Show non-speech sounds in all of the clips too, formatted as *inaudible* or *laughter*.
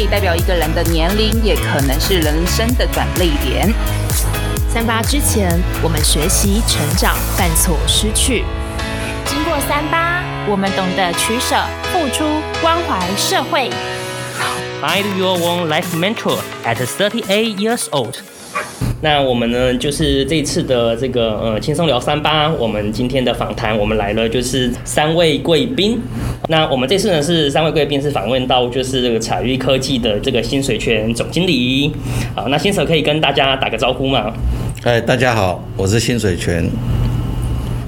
以代表一个人的年龄，也可能是人生的转捩点。三八之前，我们学习、成长、犯错、失去；经过三八，我们懂得取舍、付出、关怀社会。Find your own life mentor at thirty-eight years old。那我们呢，就是这次的这个呃轻松聊三八，我们今天的访谈，我们来了就是三位贵宾。那我们这次呢是三位贵宾是访问到就是这个彩玉科技的这个新水泉总经理。好，那薪 Sir 可以跟大家打个招呼吗？嗨，大家好，我是新水泉。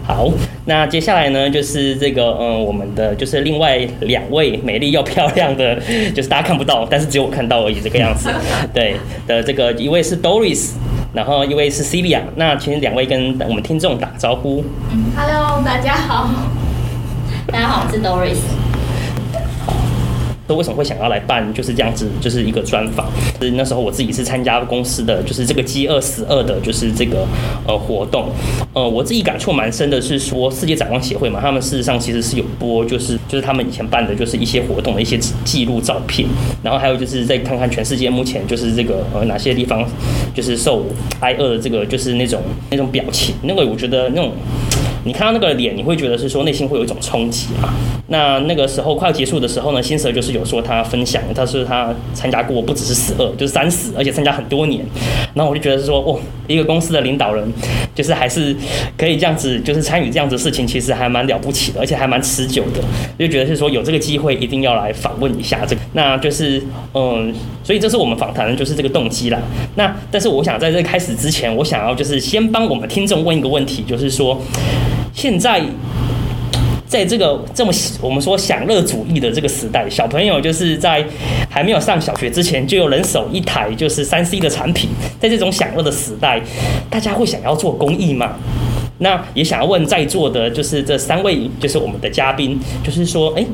好，那接下来呢就是这个嗯，我们的就是另外两位美丽又漂亮的，就是大家看不到，但是只有我看到而已，这个样子。*laughs* 对的，这个一位是 Doris。然后一位是 Celia，那请两位跟我们听众打招呼。嗯，Hello，大家好。大家好，我是 Doris。都为什么会想要来办就是这样子，就是一个专访？是那时候我自己是参加公司的，就是这个饥饿十二的，就是这个呃活动。呃，我自己感触蛮深的是说，世界展望协会嘛，他们事实上其实是有播，就是就是他们以前办的就是一些活动的一些记录照片，然后还有就是再看看全世界目前就是这个呃哪些地方就是受挨饿的这个就是那种那种表情，那个我觉得那种。你看到那个脸，你会觉得是说内心会有一种冲击嘛？那那个时候快要结束的时候呢，新蛇就是有说他分享，他说他参加过不只是十二，就是三十，而且参加很多年。然后我就觉得是说，哦，一个公司的领导人，就是还是可以这样子，就是参与这样子的事情，其实还蛮了不起的，而且还蛮持久的。就觉得是说有这个机会，一定要来访问一下这个。那就是嗯，所以这是我们访谈的就是这个动机啦。那但是我想在这开始之前，我想要就是先帮我们听众问一个问题，就是说。现在，在这个这么我们说享乐主义的这个时代，小朋友就是在还没有上小学之前，就有人手一台就是三 C 的产品。在这种享乐的时代，大家会想要做公益吗？那也想要问在座的，就是这三位，就是我们的嘉宾，就是说，哎，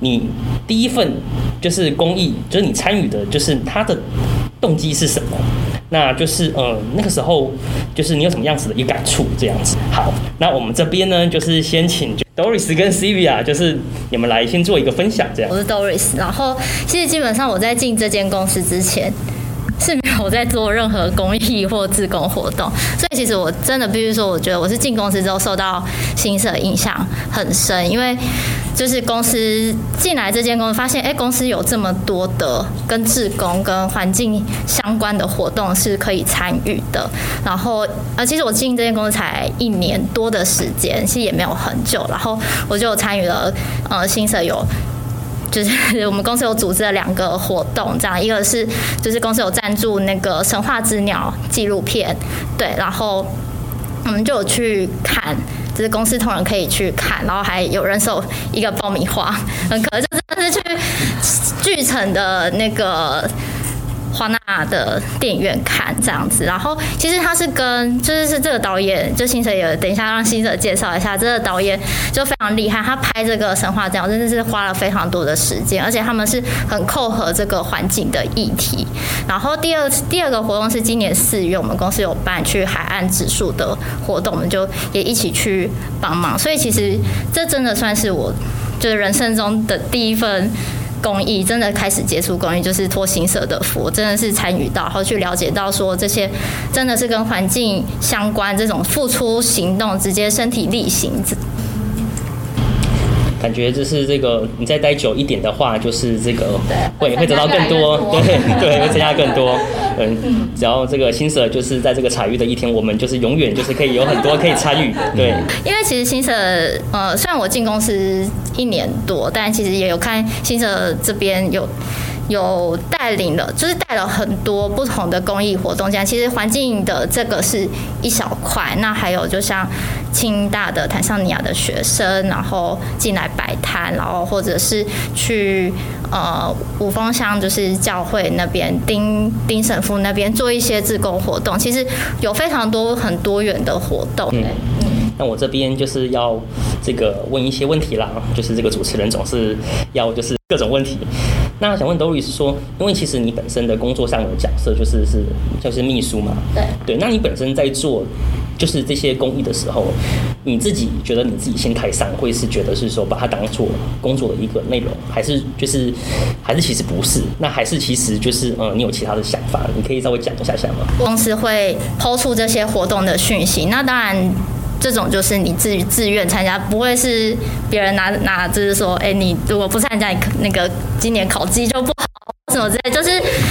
你第一份就是公益，就是你参与的，就是他的动机是什么？那就是呃，那个时候就是你有什么样子的一个感触这样子。好，那我们这边呢，就是先请 Doris 跟 Celia，就是你们来先做一个分享这样。我是 Doris，然后其实基本上我在进这间公司之前是没有在做任何公益或自工活动，所以其实我真的必须说，我觉得我是进公司之后受到新社影响很深，因为。就是公司进来这间公司，发现哎，公司有这么多的跟志工、跟环境相关的活动是可以参与的。然后，呃，其实我进这间公司才一年多的时间，其实也没有很久。然后我就参与了，呃，薪 Sir 有，就是 *laughs* 我们公司有组织了两个活动，这样一个是就是公司有赞助那个神话之鸟纪录片，对，然后我们就有去看。就是公司同仁可以去看，然后还有人手一个爆米花，很可爱，就真的是去巨城的那个。华纳的电影院看这样子，然后其实他是跟就是是这个导演，就新泽也等一下让薪 Sir 介绍一下，这个导演就非常厉害，他拍这个神话这样真的是花了非常多的时间，而且他们是很扣合这个环境的议题。然后第二第二个活动是今年四月，我们公司有办去海岸植树的活动，我们就也一起去帮忙。所以其实这真的算是我就是人生中的第一份。公益真的开始接触公益，就是托薪 Sir 的福，真的是参与到，然后去了解到说这些真的是跟环境相关，这种付出行动，直接身体力行。感觉就是这个，你再待久一点的话，就是这个会会得到更多，对对，会增加更多。嗯，只要这个新社就是在这个采钰的一天，我们就是永远就是可以有很多可以参与。对，因为其实新社呃，虽然我进公司一年多，但其实也有看新社这边有。有带领了，就是带了很多不同的公益活动。这样，其实环境的这个是一小块。那还有，就像清大的坦桑尼亚的学生，然后进来摆摊，然后或者是去呃五峰乡，就是教会那边丁丁神父那边做一些自工活动。其实有非常多很多元的活动。嗯，那我这边就是要这个问一些问题啦，就是这个主持人总是要就是各种问题。那想问 Doris 说，因为其实你本身的工作上有角色就是是就是秘书嘛，对对，那你本身在做就是这些公益的时候，你自己觉得你自己心态上会是觉得是说把它当做工作的一个内容，还是就是还是其实不是？那还是其实就是嗯，你有其他的想法，你可以稍微讲一下下吗？公司会抛出这些活动的讯息，那当然。这种就是你自自愿参加，不会是别人拿拿，就是说，哎，你如果不参加，你那个今年考绩就不，什么之类。就是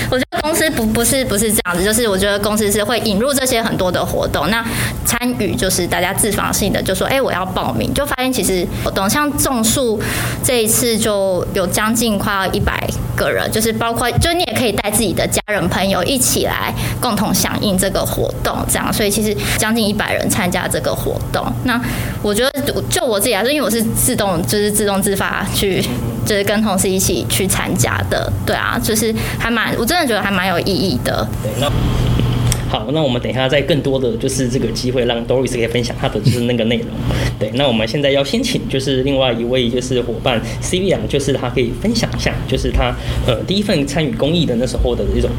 我觉得公司不不是不是这样子，就是我觉得公司是会引入这些很多的活动，那参与就是大家自发性的就说，哎，我要报名，就发现其实活动像种树这一次就有将近快要一百。个人就是包括，就你也可以带自己的家人朋友一起来共同响应这个活动，这样，所以其实将近一百人参加这个活动。那我觉得就我自己来说，因为我是自动就是自动自发去，就是跟同事一起去参加的，对啊，就是还蛮，我真的觉得还蛮有意义的。好，那我们等一下再更多的就是这个机会，让 Doris 可以分享他的就是那个内容。对，那我们现在要先请就是另外一位就是伙伴 Sylvia，就是他可以分享一下，就是他呃第一份参与公益的那时候的一种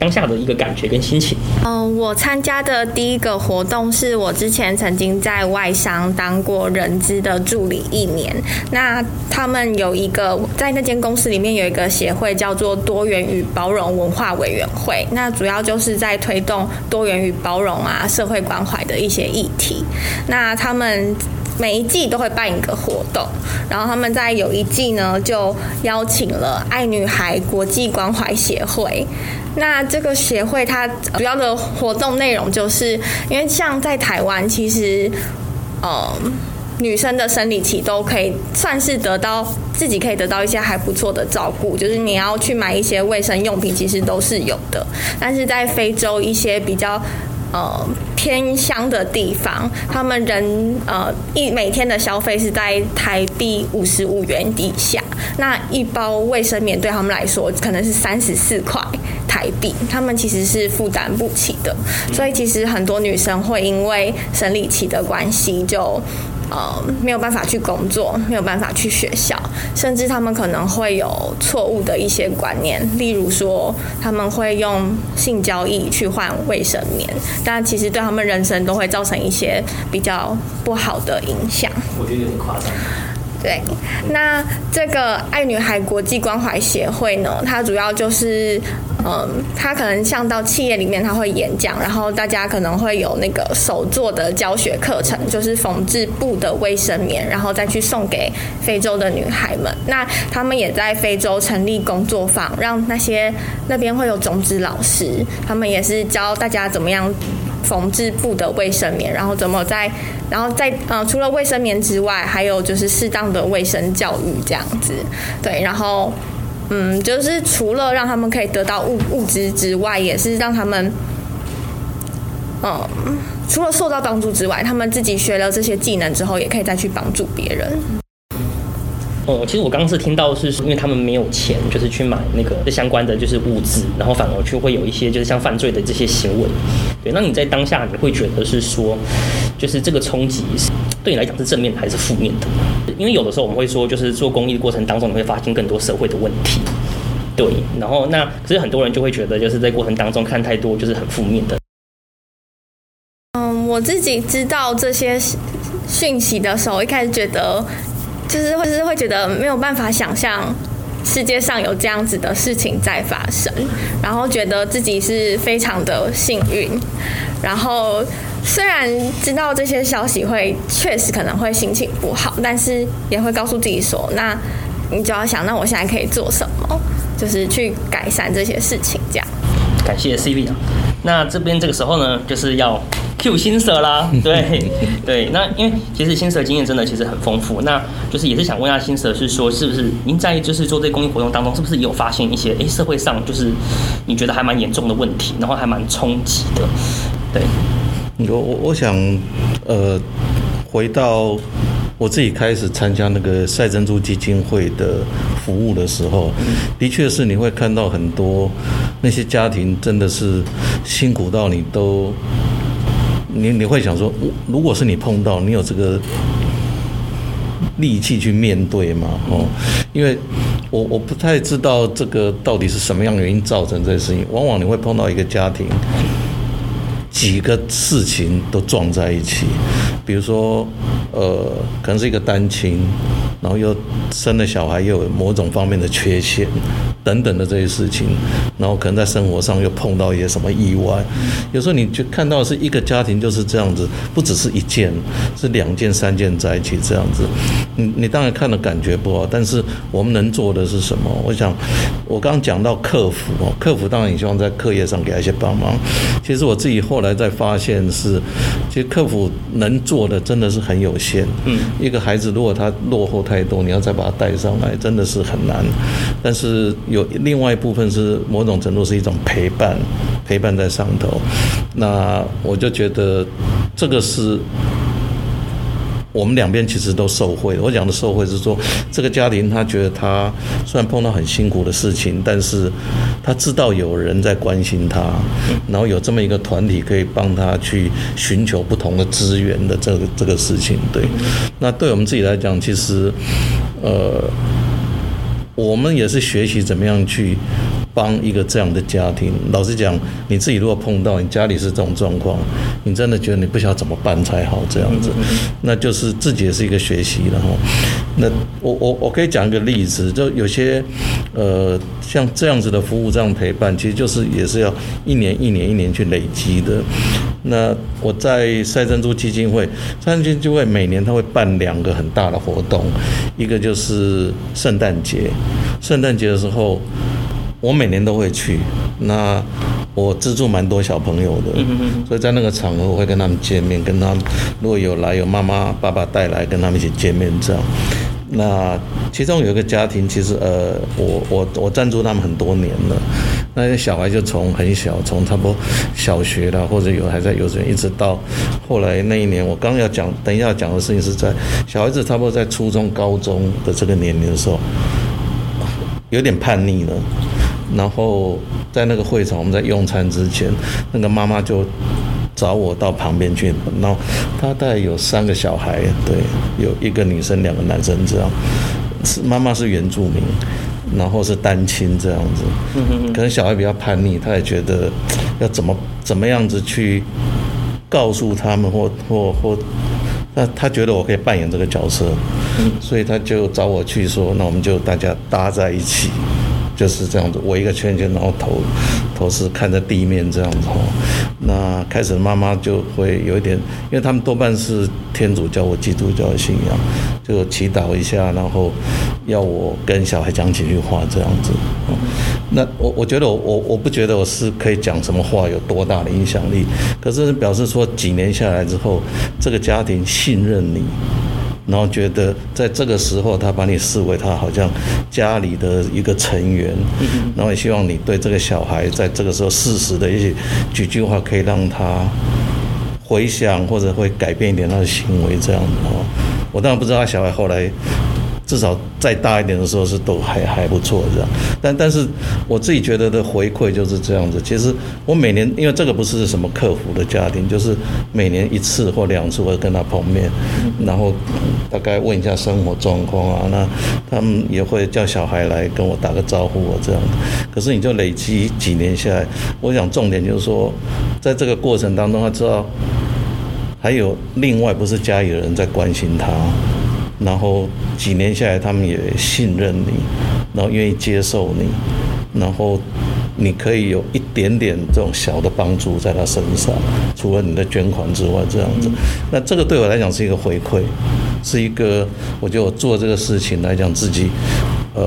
当下的一个感觉跟心情。嗯、我参加的第一个活动是我之前曾经在外商当过人资的助理一年。那他们有一个在那间公司里面有一个协会叫做多元与包容文化委员会，那主要就是在推动。多元与包容啊，社会关怀的一些议题。那他们每一季都会办一个活动，然后他们在有一季呢，就邀请了爱女孩国际关怀协会。那这个协会它主要的活动内容，就是因为像在台湾，其实，嗯。女生的生理期都可以算是得到自己可以得到一些还不错的照顾，就是你要去买一些卫生用品，其实都是有的。但是在非洲一些比较呃偏乡的地方，他们人呃一每天的消费是在台币五十五元以下，那一包卫生棉对他们来说可能是三十四块台币，他们其实是负担不起的。所以其实很多女生会因为生理期的关系就。呃，没有办法去工作，没有办法去学校，甚至他们可能会有错误的一些观念，例如说他们会用性交易去换卫生棉，但其实对他们人生都会造成一些比较不好的影响。我觉得有点夸张。对，那这个爱女孩国际关怀协会呢，它主要就是，嗯，他可能像到企业里面，他会演讲，然后大家可能会有那个手做的教学课程，就是缝制布的卫生棉，然后再去送给非洲的女孩们。那他们也在非洲成立工作坊，让那些那边会有种子老师，他们也是教大家怎么样。缝制布的卫生棉，然后怎么在，然后在呃，除了卫生棉之外，还有就是适当的卫生教育这样子，对，然后嗯，就是除了让他们可以得到物物资之外，也是让他们，嗯，除了受到帮助之外，他们自己学了这些技能之后，也可以再去帮助别人。哦，其实我刚刚是听到是，因为他们没有钱，就是去买那个相关的就是物资，然后反而就会有一些就是像犯罪的这些行为。对，那你在当下你会觉得是说，就是这个冲击对你来讲是正面还是负面的？因为有的时候我们会说，就是做公益的过程当中，你会发现更多社会的问题。对，然后那可是很多人就会觉得，就是在过程当中看太多就是很负面的。嗯，我自己知道这些讯息的时候，一开始觉得。就是会，是会觉得没有办法想象世界上有这样子的事情在发生，然后觉得自己是非常的幸运。然后虽然知道这些消息会确实可能会心情不好，但是也会告诉自己说，那你就要想，那我现在可以做什么，就是去改善这些事情。这样。感谢 CV 啊，那这边这个时候呢，就是要。Q 新蛇啦，*laughs* 对对，那因为其实新舍经验真的其实很丰富，那就是也是想问一下新蛇，是说是不是您在就是做这个公益活动当中，是不是也有发现一些哎社会上就是你觉得还蛮严重的问题，然后还蛮冲击的？对，我我我想呃回到我自己开始参加那个赛珍珠基金会的服务的时候，的确是你会看到很多那些家庭真的是辛苦到你都。你你会想说，如果是你碰到，你有这个力气去面对吗？哦，因为我我不太知道这个到底是什么样的原因造成这些事情。往往你会碰到一个家庭，几个事情都撞在一起，比如说，呃，可能是一个单亲，然后又生了小孩，又有某种方面的缺陷。等等的这些事情，然后可能在生活上又碰到一些什么意外，有时候你就看到是一个家庭就是这样子，不只是一件，是两件、三件在一起这样子。你你当然看了感觉不好，但是我们能做的是什么？我想，我刚刚讲到客服哦，客服当然也希望在课业上给他一些帮忙。其实我自己后来在发现是，其实客服能做的真的是很有限。嗯，一个孩子如果他落后太多，你要再把他带上来，真的是很难。但是。有另外一部分是某种程度是一种陪伴，陪伴在上头。那我就觉得这个是我们两边其实都受惠。我讲的受惠是说，这个家庭他觉得他虽然碰到很辛苦的事情，但是他知道有人在关心他，然后有这么一个团体可以帮他去寻求不同的资源的这个这个事情。对，那对我们自己来讲，其实呃。我们也是学习怎么样去帮一个这样的家庭。老实讲，你自己如果碰到你家里是这种状况，你真的觉得你不晓得怎么办才好，这样子，那就是自己也是一个学习了哈。那我我我可以讲一个例子，就有些呃像这样子的服务，这样陪伴，其实就是也是要一年一年一年去累积的。那我在赛珍珠基金会，赛珍珠基金会每年他会办两个很大的活动，一个就是圣诞节，圣诞节的时候，我每年都会去。那我资助蛮多小朋友的，所以在那个场合我会跟他们见面，跟他们如果有来有妈妈爸爸带来，跟他们一起见面这样。那其中有一个家庭，其实呃，我我我赞助他们很多年了。那些小孩就从很小，从差不多小学啦，或者有还在幼稚园，一直到后来那一年，我刚要讲，等一下讲的事情是在小孩子差不多在初中、高中的这个年龄的时候，有点叛逆了。然后在那个会场，我们在用餐之前，那个妈妈就。找我到旁边去，然后她大概有三个小孩，对，有一个女生，两个男生这样，是妈妈是原住民，然后是单亲这样子，可能小孩比较叛逆，他也觉得要怎么怎么样子去告诉他们，或或或，那他觉得我可以扮演这个角色，所以他就找我去说，那我们就大家搭在一起。就是这样子，围一个圈圈，然后头头是看着地面这样子。那开始妈妈就会有一点，因为他们多半是天主教或基督教的信仰，就祈祷一下，然后要我跟小孩讲几句话这样子。那我我觉得我我我不觉得我是可以讲什么话有多大的影响力，可是表示说几年下来之后，这个家庭信任你。然后觉得在这个时候，他把你视为他好像家里的一个成员，然后也希望你对这个小孩在这个时候适时的一些几句话，可以让他回想或者会改变一点他的行为，这样子哦。我当然不知道他小孩后来。至少再大一点的时候是都还还不错这样，但但是我自己觉得的回馈就是这样子。其实我每年因为这个不是什么客服的家庭，就是每年一次或两次会跟他碰面，然后大概问一下生活状况啊，那他们也会叫小孩来跟我打个招呼啊这样。可是你就累积几年下来，我想重点就是说，在这个过程当中，他知道还有另外不是家里的人在关心他。然后几年下来，他们也信任你，然后愿意接受你，然后你可以有一点点这种小的帮助在他身上，除了你的捐款之外，这样子。那这个对我来讲是一个回馈，是一个我觉得我做这个事情来讲自己，呃。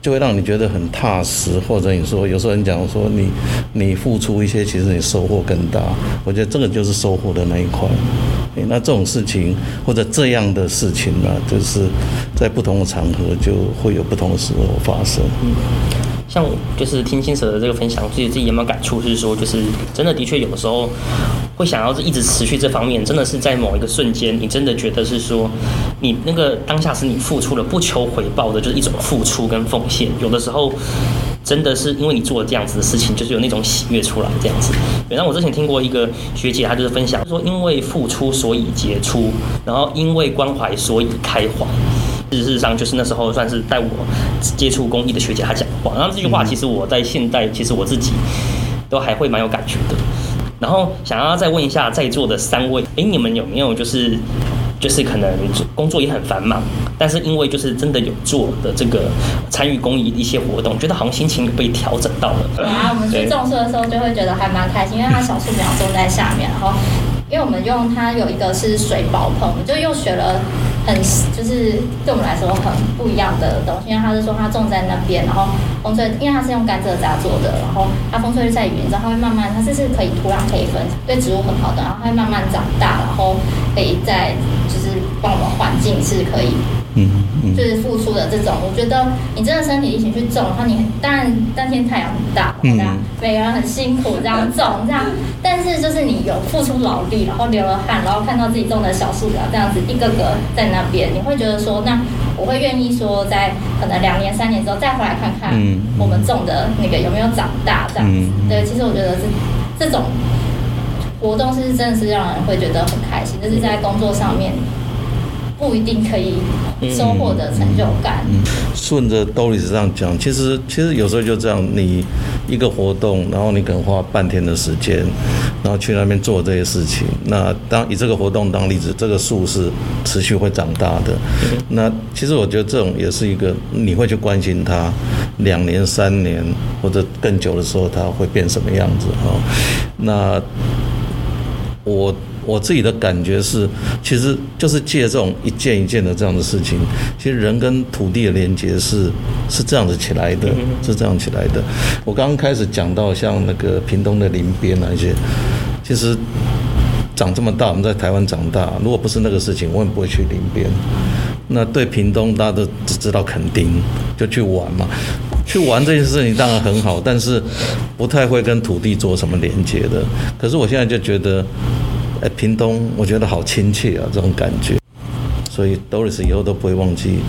就会让你觉得很踏实，或者你说有时候人讲说你你付出一些，其实你收获更大。我觉得这个就是收获的那一块。那这种事情或者这样的事情呢，就是在不同的场合就会有不同的时候发生。像就是听青蛇的这个分享，自己自己有没有感触？就是说，就是真的的确有的时候会想要一直持续这方面，真的是在某一个瞬间，你真的觉得是说，你那个当下是你付出了不求回报的，就是一种付出跟奉献。有的时候真的是因为你做了这样子的事情，就是有那种喜悦出来这样子。然后我之前听过一个学姐，她就是分享说，因为付出所以杰出，然后因为关怀所以开怀。事实上就是那时候算是带我接触公益的学姐她讲的话，然后这句话其实我在现代其实我自己都还会蛮有感觉的。然后想要再问一下在座的三位，哎，你们有没有就是就是可能工作也很繁忙，但是因为就是真的有做的这个参与公益一些活动，觉得好像心情有被调整到了。对啊，我们去种树的时候就会觉得还蛮开心，因为它小树苗种在下面，然后因为我们用它有一个是水保棚，就又学了。很就是对我们来说很不一样的东西，因为他是说他种在那边，然后风吹，因为它是用甘蔗渣做的，然后它风吹日晒雨淋之后，它会慢慢，它这是可以土壤可以分，对植物很好的，然后它会慢慢长大，然后可以在就是帮我们环境是可以。嗯，就是付出的这种，我觉得你真的身体力行去种，然后你当然当天太阳很大，这样每个人很辛苦这样种这样，但是就是你有付出劳力，然后流了汗，然后看到自己种的小树苗这样子一个个在那边，你会觉得说，那我会愿意说，在可能两年三年之后再回来看看我们种的那个有没有长大这样子。对，其实我觉得是这种活动是真的是让人会觉得很开心，就是在工作上面。不一定可以收获的成就感。嗯，顺着 Doris 这样讲，其实其实有时候就这样，你一个活动，然后你可能花半天的时间，然后去那边做这些事情。那当以这个活动当例子，这个树是持续会长大的。那其实我觉得这种也是一个你会去关心它，两年、三年或者更久的时候，它会变什么样子哈。那我。我自己的感觉是，其实就是借这种一件一件的这样的事情，其实人跟土地的连接是是这样子起来的，是这样起来的。我刚刚开始讲到像那个屏东的林边那些，其实长这么大，我们在台湾长大，如果不是那个事情，我也不会去林边。那对屏东，大家都只知道垦丁，就去玩嘛，去玩这件事情当然很好，但是不太会跟土地做什么连接的。可是我现在就觉得。哎，屏东我觉得好亲切啊，这种感觉，所以 Doris 以后都不会忘记。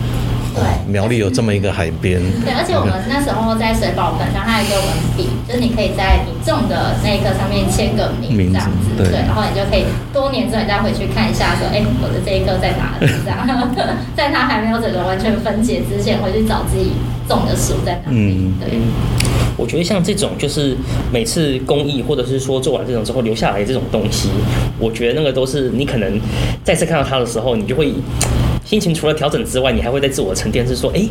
对，苗栗有这么一个海边。对，而且我们那时候在水保本上，它有一个文笔，就是你可以在你种的那一棵上面签个名，这样子，对，对，然后你就可以多年之后你再回去看一下，说，哎，我的这一棵在哪里？这样，*laughs* 在它还没有整个完全分解之前，回去找自己种的树在哪里。嗯，对。我觉得像这种就是每次公益，或者是说做完这种之后留下来这种东西，我觉得那个都是你可能再次看到它的时候，你就会心情除了调整之外，你还会在自我沉淀，是说，哎，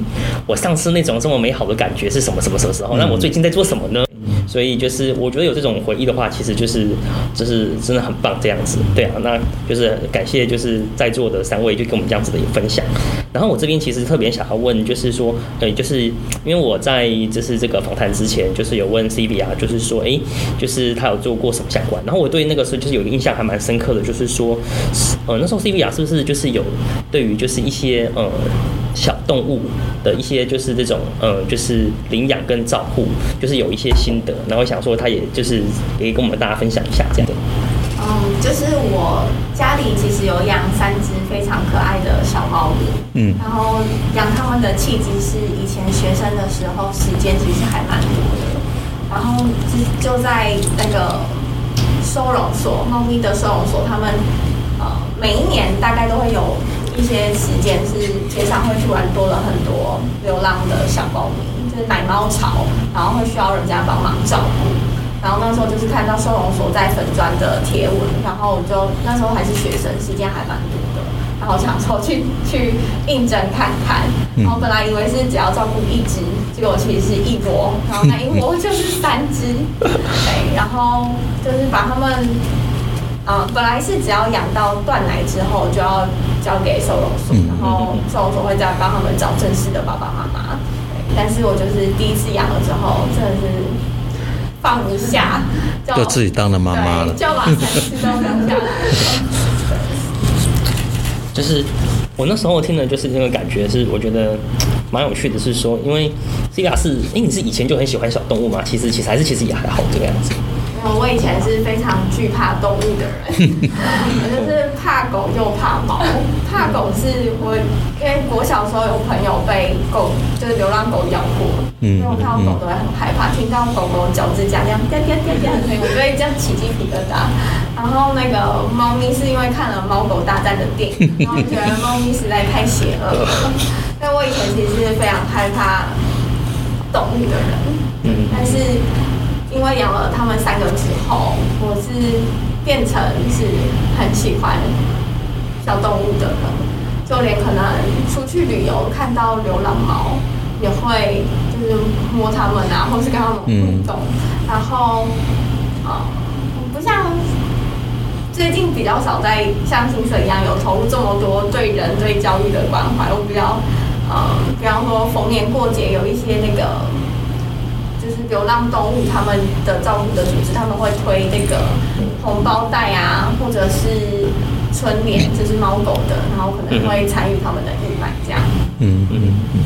我上次那种这么美好的感觉是什么什么什么时候？那我最近在做什么呢？所以就是我觉得有这种回忆的话，其实就是就是真的很棒这样子。对啊，那就是感谢就是在座的三位就跟我们这样子的一个分享。然后我这边其实特别想要问，就是说，对，就是因为我在就是这个访谈之前，就是有问 Sylvia，就是说，哎，就是他有做过什么相关。然后我对那个时候就是有印象还蛮深刻的，就是说，呃，那时候 Sylvia 是不是就是有对于就是一些呃。小动物的一些就是这种，呃，就是领养跟照顾，就是有一些心得，然后想说他也就是可以跟我们大家分享一下这样的。嗯，就是我家里其实有养三只非常可爱的小猫咪，嗯，然后养它们的契机是以前学生的时候，时间其实还蛮多的，然后就就在那个收容所，猫咪的收容所，他们呃每一年大概都会有。一些时间是街上会突然多了很多流浪的小猫咪，就是奶猫潮，然后会需要人家帮忙照顾。然后那时候就是看到收容所在粉砖的贴文，然后我就那时候还是学生，时间还蛮多的，然后想说去去应征看看。然后本来以为是只要照顾一只，结果其实是一窝，然后那一窝就是三只。对，然后就是把他们。嗯，本来是只要养到断奶之后就要交给收容所，然后收容所会再帮他们找正式的爸爸妈妈。但是我就是第一次养了之后，真的是放不下，就，就自己当了妈妈了，就把三只都生下来。就是我那时候听的就是那个感觉是，我觉得蛮有趣的，是说，因为 Sylvia 是，因为你是以前就很喜欢小动物嘛，其实其实还是其实也还好这个样子。我以前是非常惧怕动物的人，*laughs* 我就是怕狗又怕猫。怕狗是我，因为我小时候有朋友被狗，就是流浪狗咬过，嗯，因为我看到狗都会很害怕，听到狗狗脚趾甲这样掉掉掉掉的声音，我就会这样起鸡皮疙瘩。然后那个猫咪是因为看了《猫狗大战》的电影，然后觉得猫咪实在太邪恶了。所以我以前其实是非常害怕动物的人，嗯，但是。因为养了他们三个之后，我是变成是很喜欢小动物的人，就连可能出去旅游看到流浪猫，也会就是摸它们啊，或是跟它们互动。嗯、然后，啊、嗯，不像最近比较少在像薪水一样有投入这么多对人对教育的关怀。我比较，嗯，比方说逢年过节有一些那个。流浪动物他们的照顾的组织，他们会推那个红包袋啊，或者是春联，就是猫狗的，然后可能会参与他们的义卖这样。嗯嗯嗯。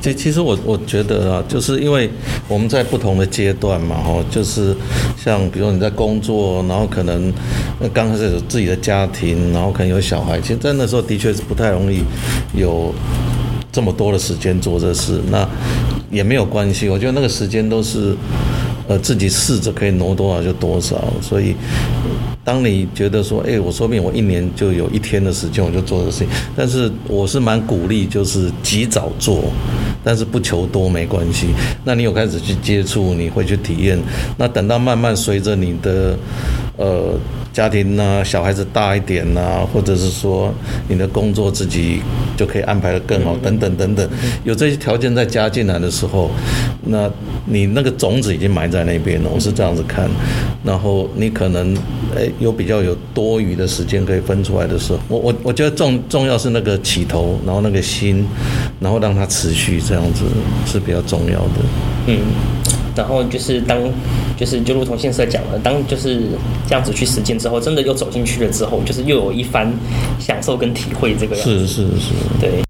其其实我我觉得啊，就是因为我们在不同的阶段嘛，哦，就是像比如你在工作，然后可能刚开始有自己的家庭，然后可能有小孩，其实在那时候的确是不太容易有这么多的时间做这事。那也没有关系，我觉得那个时间都是，呃，自己试着可以挪多少就多少。所以，当你觉得说，哎，我说不定我一年就有一天的时间，我就做这个事情。但是我是蛮鼓励，就是及早做，但是不求多没关系。那你有开始去接触，你会去体验。那等到慢慢随着你的，呃。家庭呢，小孩子大一点呐，或者是说你的工作自己就可以安排的更好，等等等等，有这些条件再加进来的时候，那你那个种子已经埋在那边了。我是这样子看，然后你可能诶有比较有多余的时间可以分出来的时候，我我我觉得重重要是那个起头，然后那个心，然后让它持续这样子是比较重要的。嗯。然后就是当，就是就如同现在讲了，当就是这样子去实践之后，真的又走进去了之后，就是又有一番享受跟体会。这个样子是是是，对。